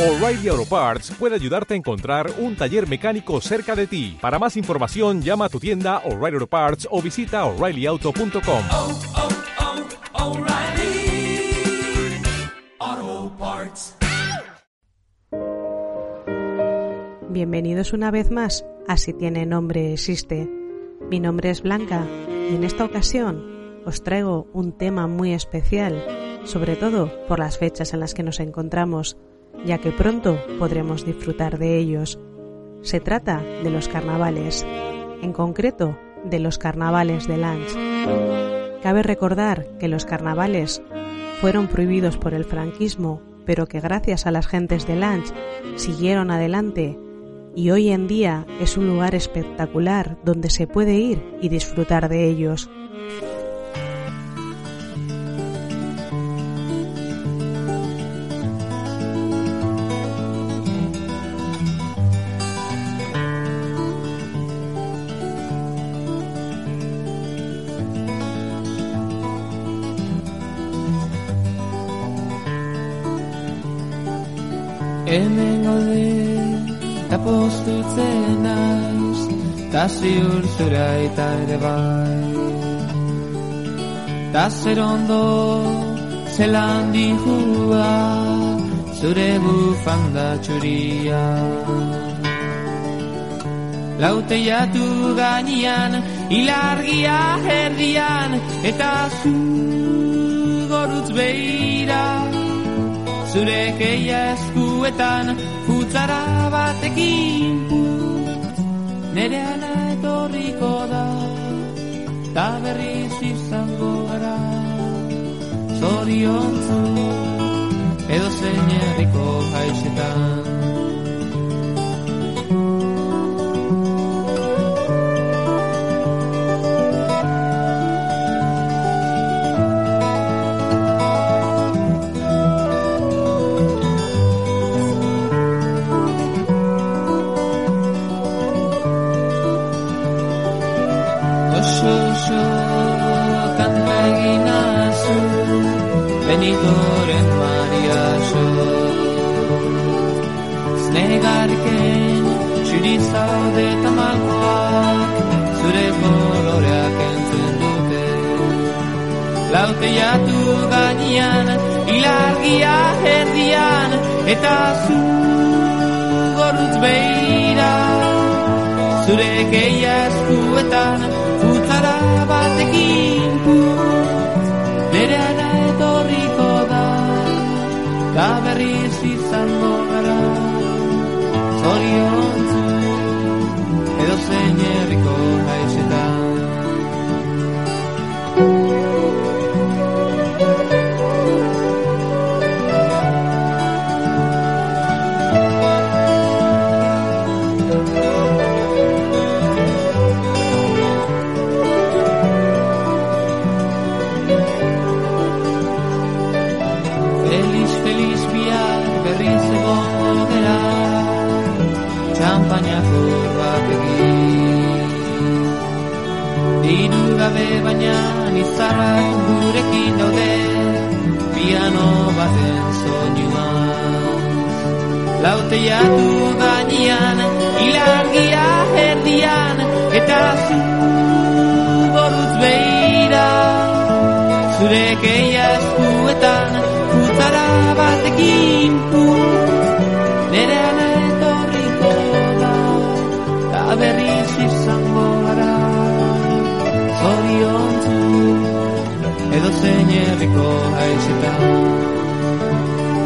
O'Reilly Auto Parts puede ayudarte a encontrar un taller mecánico cerca de ti. Para más información, llama a tu tienda O'Reilly Auto Parts o visita oreillyauto.com. oh, oh, Parts. Bienvenidos una vez más a Si tiene nombre existe. Mi nombre es Blanca y en esta ocasión os traigo un tema muy especial, sobre todo por las fechas en las que nos encontramos, ya que pronto podremos disfrutar de ellos. Se trata de los carnavales, en concreto de los carnavales de Lange. Cabe recordar que los carnavales fueron prohibidos por el franquismo, pero que gracias a las gentes de Lange siguieron adelante y hoy en día es un lugar espectacular donde se puede ir y disfrutar de ellos. Ta ziur zura eta ere bai. Ta zer ondo, zelan dihua, zure bufanda txuria. Lauteiatu gainean, ilargia herrian, eta zu gorutz behira. Zure keia eskuetan futzara batekin putz Nere ana etorriko da Ta berriz izango gara. Zoriontzu Edo zein herriko haixetan Kan begi nasu Benitoren mariaso Znegarken Zuri zaude tamalkoak Zure koloreak entzun dute Lauteiatu gainean Ilargia herdian Eta zu Gorrutz beira Zure geia eskuetan batekin. Put, nere ana etorriko da, da berriz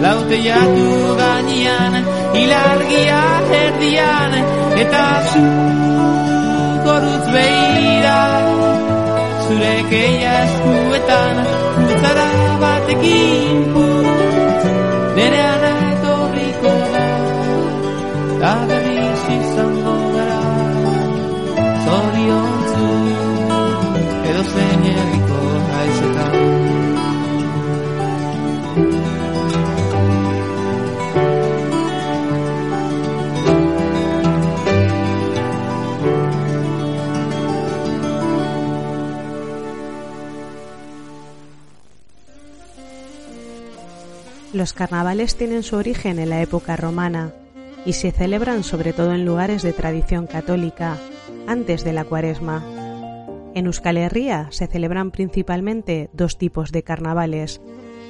Lauteiatu gainean Ilargia erdian Eta zu gorutz behira. Zure keia eskuetan Futzara batekin Los carnavales tienen su origen en la época romana y se celebran sobre todo en lugares de tradición católica, antes de la cuaresma. En Euskal Herria se celebran principalmente dos tipos de carnavales,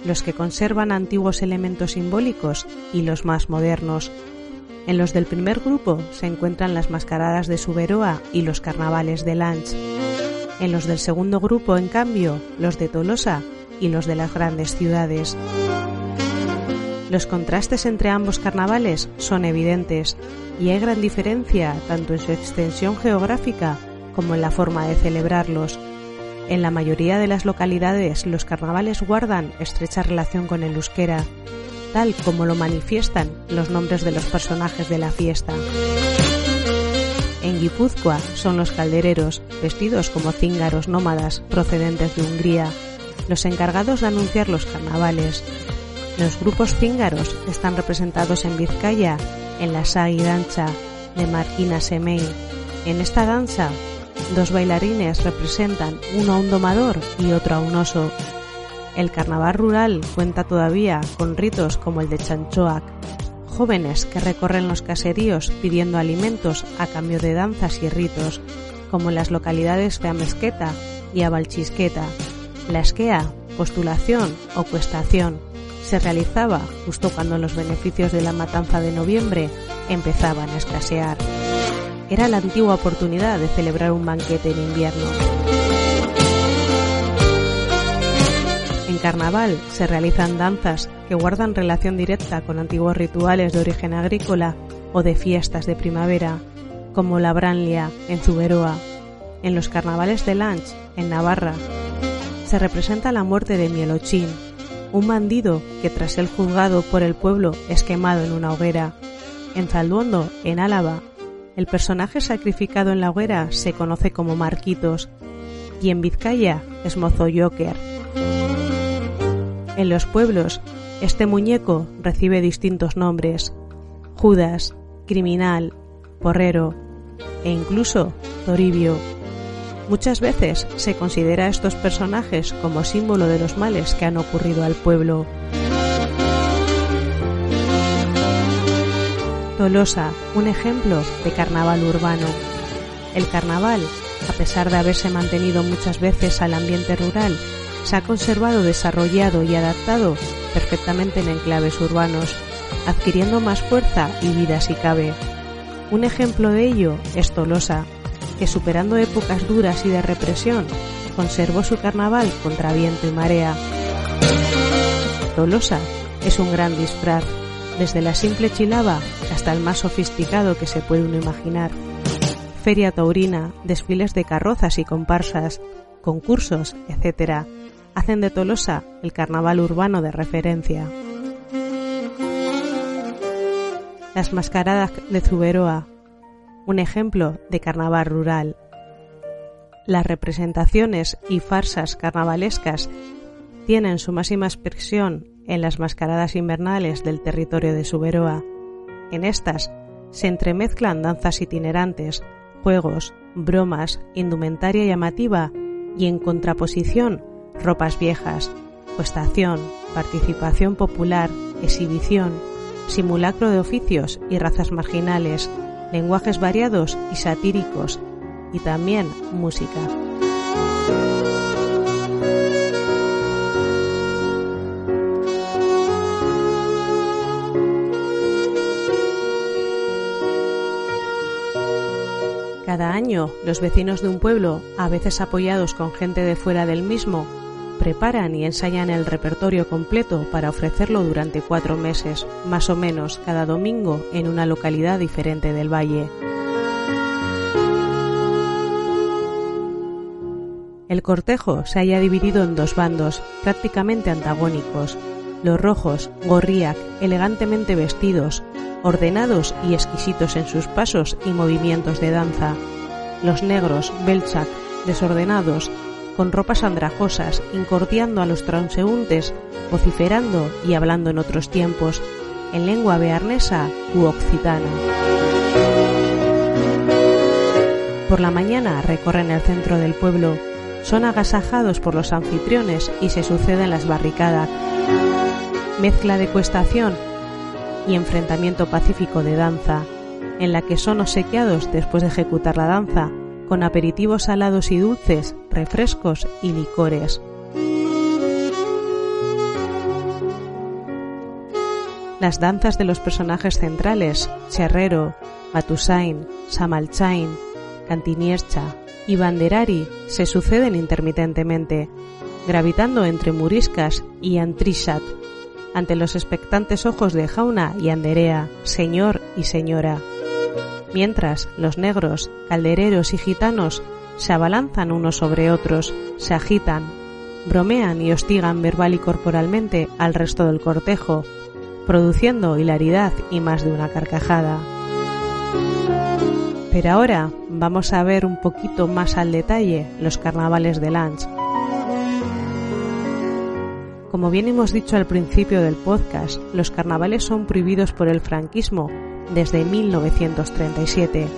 los que conservan antiguos elementos simbólicos y los más modernos. En los del primer grupo se encuentran las mascaradas de Suberoa y los carnavales de Lanch. En los del segundo grupo, en cambio, los de Tolosa y los de las grandes ciudades. Los contrastes entre ambos carnavales son evidentes y hay gran diferencia tanto en su extensión geográfica como en la forma de celebrarlos. En la mayoría de las localidades los carnavales guardan estrecha relación con el euskera, tal como lo manifiestan los nombres de los personajes de la fiesta. En Guipúzcoa son los caldereros, vestidos como cíngaros nómadas procedentes de Hungría, los encargados de anunciar los carnavales. Los grupos cíngaros están representados en Vizcaya en la Sagi Dancha de Marquina Semei. En esta danza Dos bailarines representan uno a un domador y otro a un oso. El carnaval rural cuenta todavía con ritos como el de Chanchoac, jóvenes que recorren los caseríos pidiendo alimentos a cambio de danzas y ritos, como en las localidades de Amesqueta y Abalchisqueta. La esquea, postulación o cuestación se realizaba justo cuando los beneficios de la matanza de noviembre empezaban a escasear era la antigua oportunidad de celebrar un banquete en invierno. En carnaval se realizan danzas que guardan relación directa con antiguos rituales de origen agrícola o de fiestas de primavera, como la Branlia en Zuberoa. En los carnavales de Lanch, en Navarra, se representa la muerte de Mielochín, un bandido que tras ser juzgado por el pueblo es quemado en una hoguera. En Zalduondo, en Álava, el personaje sacrificado en la hoguera se conoce como Marquitos y en Vizcaya es Mozo Joker. En los pueblos, este muñeco recibe distintos nombres: Judas, Criminal, Porrero e incluso Toribio. Muchas veces se considera a estos personajes como símbolo de los males que han ocurrido al pueblo. Tolosa, un ejemplo de carnaval urbano. El carnaval, a pesar de haberse mantenido muchas veces al ambiente rural, se ha conservado, desarrollado y adaptado perfectamente en enclaves urbanos, adquiriendo más fuerza y vida si cabe. Un ejemplo de ello es Tolosa, que superando épocas duras y de represión, conservó su carnaval contra viento y marea. Tolosa es un gran disfraz, desde la simple chilaba hasta el más sofisticado que se puede uno imaginar. Feria taurina, desfiles de carrozas y comparsas, concursos, etc., hacen de Tolosa el carnaval urbano de referencia. Las mascaradas de Zuberoa, un ejemplo de carnaval rural. Las representaciones y farsas carnavalescas tienen su máxima expresión en las mascaradas invernales del territorio de Suberoa. En estas se entremezclan danzas itinerantes, juegos, bromas, indumentaria llamativa y en contraposición ropas viejas, cuestación, participación popular, exhibición, simulacro de oficios y razas marginales, lenguajes variados y satíricos, y también música. Cada año, los vecinos de un pueblo, a veces apoyados con gente de fuera del mismo, preparan y ensayan el repertorio completo para ofrecerlo durante cuatro meses, más o menos cada domingo en una localidad diferente del valle. El cortejo se haya dividido en dos bandos, prácticamente antagónicos. Los rojos, gorriac, elegantemente vestidos, ordenados y exquisitos en sus pasos y movimientos de danza. Los negros, Belchak, desordenados, con ropas andrajosas, incordiando a los transeúntes, vociferando y hablando en otros tiempos, en lengua bearnesa u occitana. Por la mañana recorren el centro del pueblo, son agasajados por los anfitriones y se suceden las barricadas. mezcla de cuestación y enfrentamiento pacífico de danza, en la que son obsequiados después de ejecutar la danza con aperitivos salados y dulces, refrescos y licores. Las danzas de los personajes centrales, Cherrero, Matusain, Samalchain, Cantiniercha y Banderari, se suceden intermitentemente, gravitando entre Muriscas y Antrishat, ante los expectantes ojos de Jauna y Anderea, señor y señora. Mientras los negros, caldereros y gitanos se abalanzan unos sobre otros, se agitan, bromean y hostigan verbal y corporalmente al resto del cortejo, produciendo hilaridad y más de una carcajada. Pero ahora vamos a ver un poquito más al detalle los carnavales de Lange. Como bien hemos dicho al principio del podcast, los carnavales son prohibidos por el franquismo desde 1937.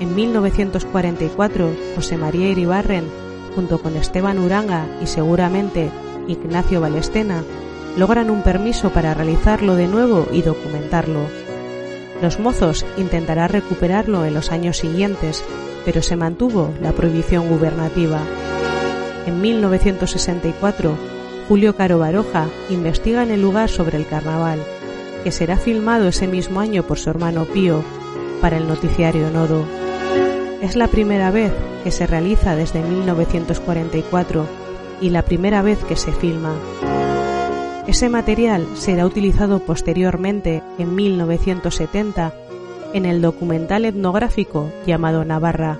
En 1944, José María Iribarren, junto con Esteban Uranga y seguramente Ignacio Balestena, logran un permiso para realizarlo de nuevo y documentarlo. Los mozos intentarán recuperarlo en los años siguientes, pero se mantuvo la prohibición gubernativa. En 1964, Julio Caro Baroja investiga en el lugar sobre el carnaval, será filmado ese mismo año por su hermano Pío para el noticiario Nodo. Es la primera vez que se realiza desde 1944 y la primera vez que se filma. Ese material será utilizado posteriormente en 1970 en el documental etnográfico llamado Navarra,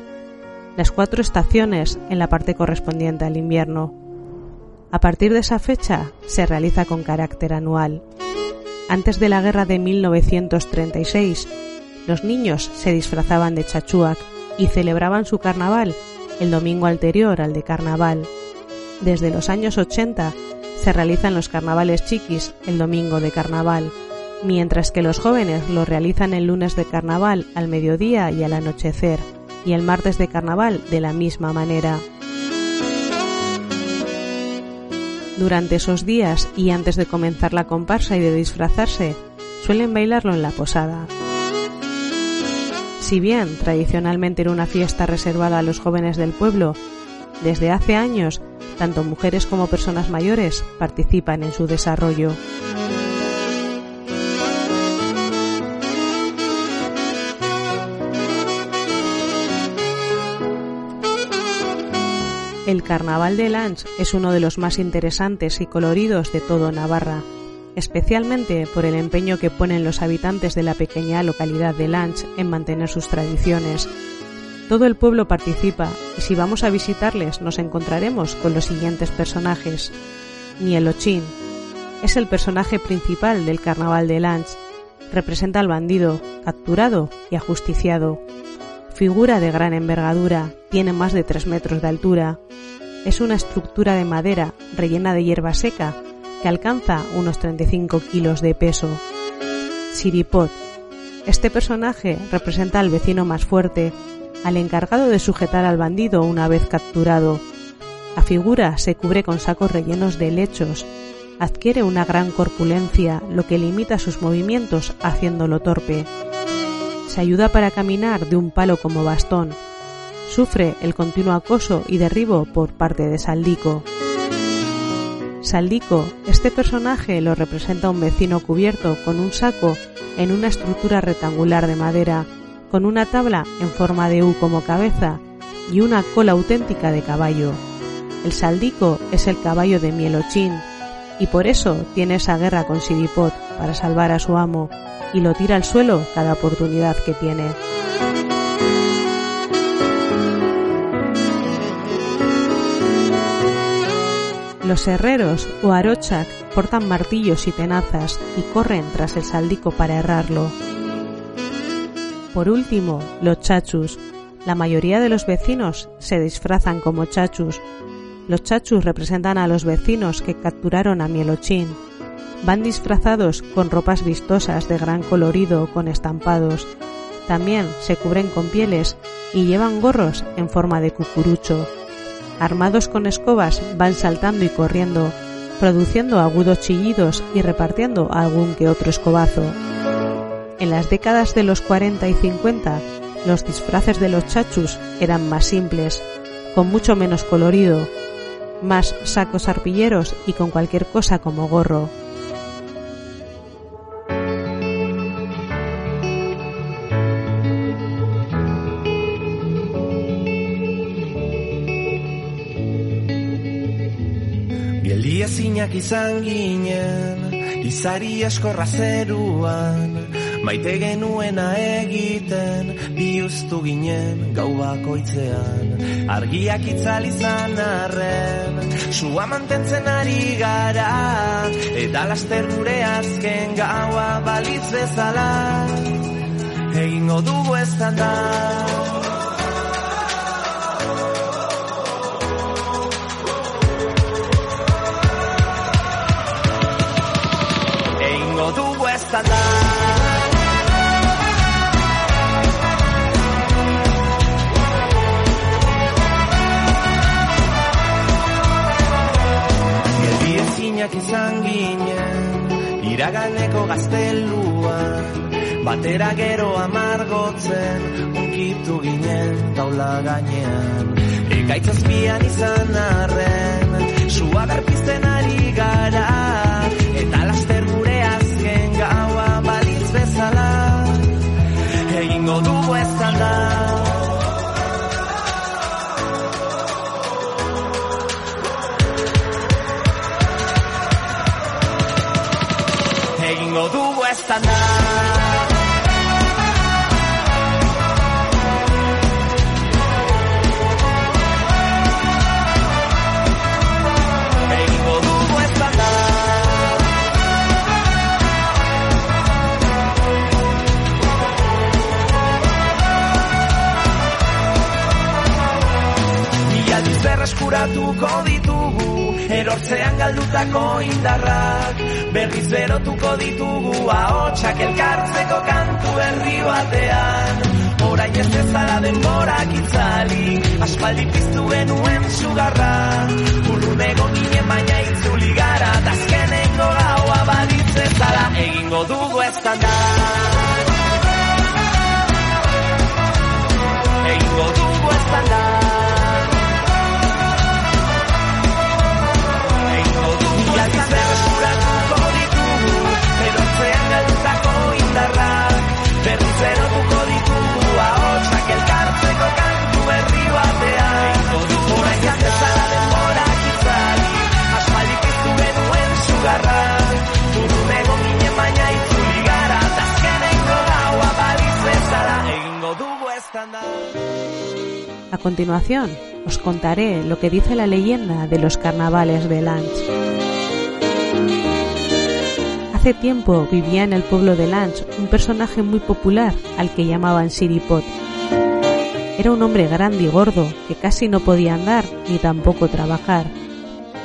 las cuatro estaciones en la parte correspondiente al invierno. A partir de esa fecha se realiza con carácter anual. Antes de la guerra de 1936, los niños se disfrazaban de chachuac y celebraban su carnaval el domingo anterior al de carnaval. Desde los años 80 se realizan los carnavales chiquis el domingo de carnaval, mientras que los jóvenes lo realizan el lunes de carnaval al mediodía y al anochecer, y el martes de carnaval de la misma manera. Durante esos días y antes de comenzar la comparsa y de disfrazarse, suelen bailarlo en la posada. Si bien tradicionalmente era una fiesta reservada a los jóvenes del pueblo, desde hace años tanto mujeres como personas mayores participan en su desarrollo. El Carnaval de Lange es uno de los más interesantes y coloridos de todo Navarra, especialmente por el empeño que ponen los habitantes de la pequeña localidad de Lange en mantener sus tradiciones. Todo el pueblo participa y si vamos a visitarles nos encontraremos con los siguientes personajes. Nielochín es el personaje principal del Carnaval de Lange. Representa al bandido, capturado y ajusticiado. Figura de gran envergadura, tiene más de 3 metros de altura, es una estructura de madera rellena de hierba seca que alcanza unos 35 kilos de peso. Siripot. Este personaje representa al vecino más fuerte, al encargado de sujetar al bandido una vez capturado. La figura se cubre con sacos rellenos de lechos, adquiere una gran corpulencia, lo que limita sus movimientos haciéndolo torpe. Ayuda para caminar de un palo como bastón, sufre el continuo acoso y derribo por parte de Saldico. Saldico, este personaje lo representa un vecino cubierto con un saco en una estructura rectangular de madera, con una tabla en forma de U como cabeza y una cola auténtica de caballo. El Saldico es el caballo de Mielochín y por eso tiene esa guerra con Sidipot para salvar a su amo y lo tira al suelo cada oportunidad que tiene. Los herreros o arochak portan martillos y tenazas y corren tras el saldico para errarlo. Por último, los chachus. La mayoría de los vecinos se disfrazan como chachus. Los chachus representan a los vecinos que capturaron a Mielochín. Van disfrazados con ropas vistosas de gran colorido con estampados. También se cubren con pieles y llevan gorros en forma de cucurucho armados con escobas, van saltando y corriendo, produciendo agudos chillidos y repartiendo algún que otro escobazo. En las décadas de los 40 y 50, los disfraces de los chachus eran más simples, con mucho menos colorido, más sacos arpilleros y con cualquier cosa como gorro. Izan ginen, izari eskorra zeruan, maite genuena egiten, bihuztu ginen gau bakoitzean. Argiak itzal izan arren, sua mantentzen ari gara, eta laster gure azken gaua balitz bezala, egingo dugu ez da. Batera gero amargotzen, unkitu ginen taula gainean. Ekaitzazpian izan arren, sua berpizten ari gara, eta laster gure azken gaua balitz bezala, egingo dugu ez da. Egingo ez da. Berreskuratuko ditugu Erortzean galdutako indarrak. Berriz berotuko ditugu Ahotsak elkartzeko kantu herri batean. Orain ez bezala denborak itzali Aspaldi piztu genuen sugarra. Urruneko ginen baina itzuli gara Tazkeneko gaua balitz Egingo dugu ez da A continuación, os contaré lo que dice la leyenda de los carnavales de Lange. Hace tiempo vivía en el pueblo de Lange un personaje muy popular al que llamaban Siripot. Era un hombre grande y gordo que casi no podía andar ni tampoco trabajar.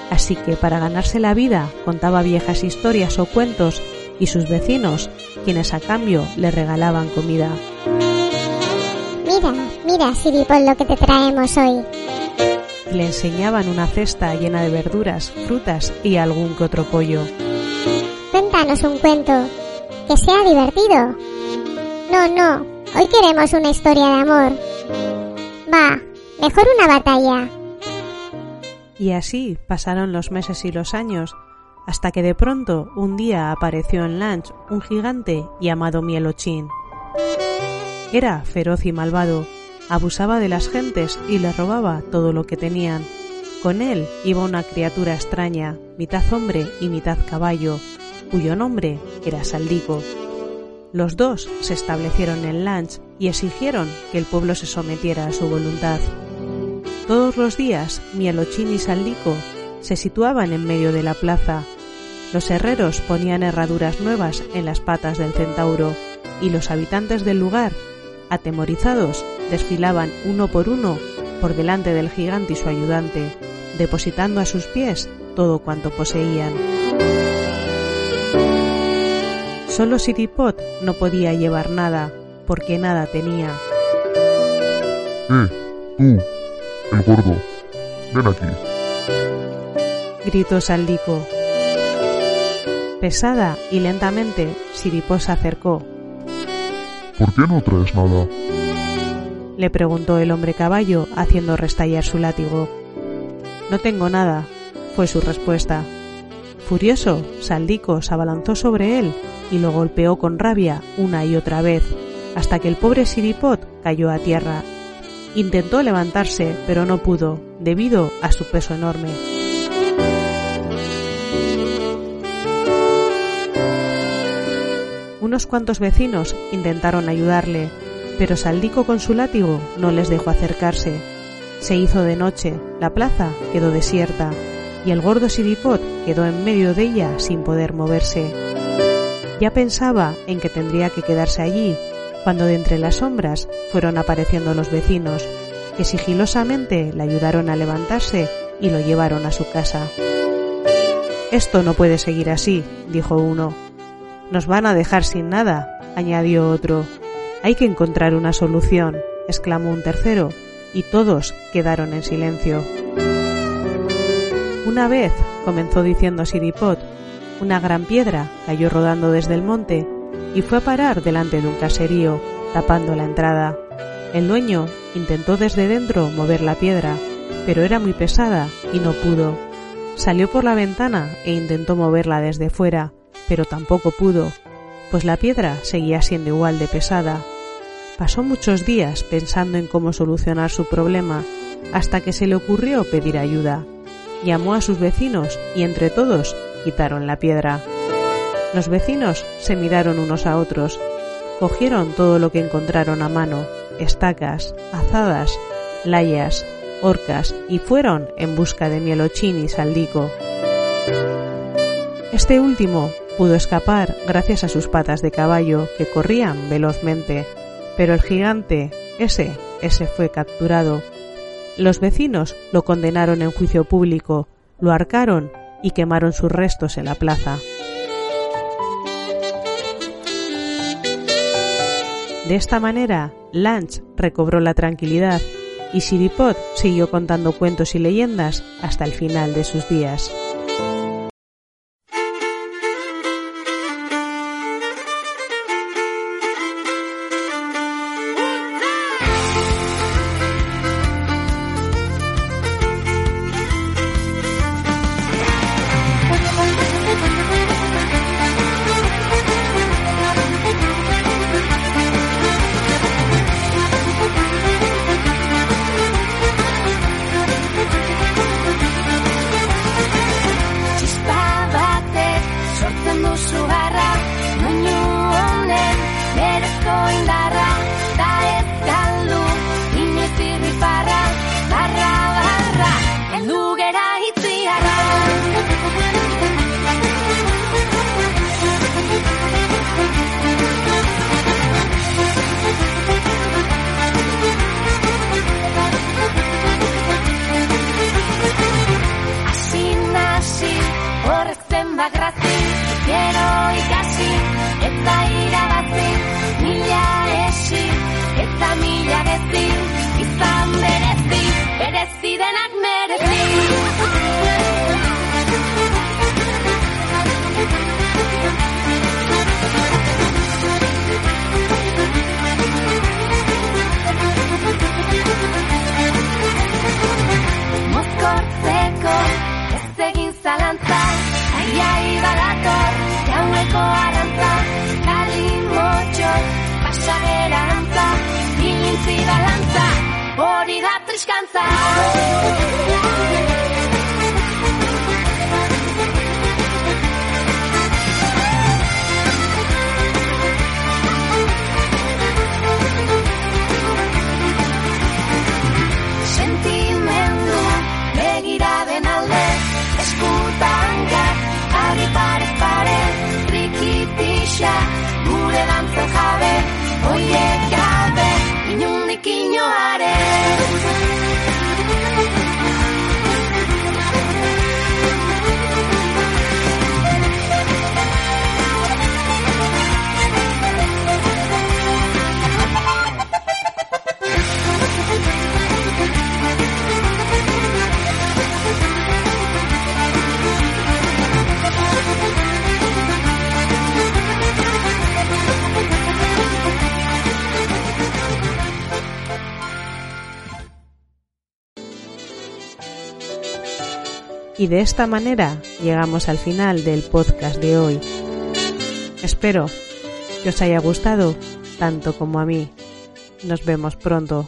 Así que para ganarse la vida contaba viejas historias o cuentos y sus vecinos, quienes a cambio le regalaban comida. Mira, mira, Siripol, lo que te traemos hoy. y le enseñaban una cesta llena de verduras, frutas y algún que otro pollo. Cuéntanos un cuento. Que sea divertido. No, no. Hoy queremos una historia de amor. Va, mejor una batalla. Y así pasaron los meses y los años, hasta que de pronto un día apareció en Lanch un gigante llamado Mielochín. Era feroz y malvado, abusaba de las gentes y les robaba todo lo que tenían. Con él iba una criatura extraña, mitad hombre y mitad caballo, cuyo nombre era Saldico. Los dos se establecieron en Lanch y exigieron que el pueblo se sometiera a su voluntad. Todos los días, Mielochín y Saldico se situaban en medio de la plaza. Los herreros ponían herraduras nuevas en las patas del centauro y los habitantes del lugar, atemorizados, desfilaban uno por uno por delante del gigante y su ayudante, depositando a sus pies todo cuanto poseían. Solo Siripot no podía llevar nada, porque nada tenía. Eh, tú, el gordo, ven aquí. Gritó Saldico. Pesada y lentamente, Siripó se acercó. ¿Por qué no traes nada? Le preguntó el hombre caballo haciendo restallar su látigo. No tengo nada, fue su respuesta. Furioso, Saldico se abalanzó sobre él y lo golpeó con rabia una y otra vez, hasta que el pobre Siripot cayó a tierra. Intentó levantarse, pero no pudo, debido a su peso enorme. Unos cuantos vecinos intentaron ayudarle, pero Saldico con su látigo no les dejó acercarse. Se hizo de noche, la plaza quedó desierta, y el gordo Siripot quedó en medio de ella sin poder moverse. Ya pensaba en que tendría que quedarse allí, cuando de entre las sombras fueron apareciendo los vecinos, que sigilosamente le ayudaron a levantarse y lo llevaron a su casa. Esto no puede seguir así, dijo uno. Nos van a dejar sin nada, añadió otro. Hay que encontrar una solución, exclamó un tercero, y todos quedaron en silencio. Una vez, comenzó diciendo Siripot, una gran piedra cayó rodando desde el monte y fue a parar delante de un caserío, tapando la entrada. El dueño intentó desde dentro mover la piedra, pero era muy pesada y no pudo. Salió por la ventana e intentó moverla desde fuera, pero tampoco pudo, pues la piedra seguía siendo igual de pesada. Pasó muchos días pensando en cómo solucionar su problema, hasta que se le ocurrió pedir ayuda. Llamó a sus vecinos y entre todos quitaron la piedra. Los vecinos se miraron unos a otros, cogieron todo lo que encontraron a mano, estacas, azadas, layas, orcas y fueron en busca de Mielochín y Saldico. Este último pudo escapar gracias a sus patas de caballo que corrían velozmente, pero el gigante, ese, ese fue capturado. Los vecinos lo condenaron en juicio público, lo arcaron y quemaron sus restos en la plaza. De esta manera, Lanch recobró la tranquilidad y Siripot siguió contando cuentos y leyendas hasta el final de sus días. lo haré. Y de esta manera llegamos al final del podcast de hoy. Espero que os haya gustado tanto como a mí. Nos vemos pronto.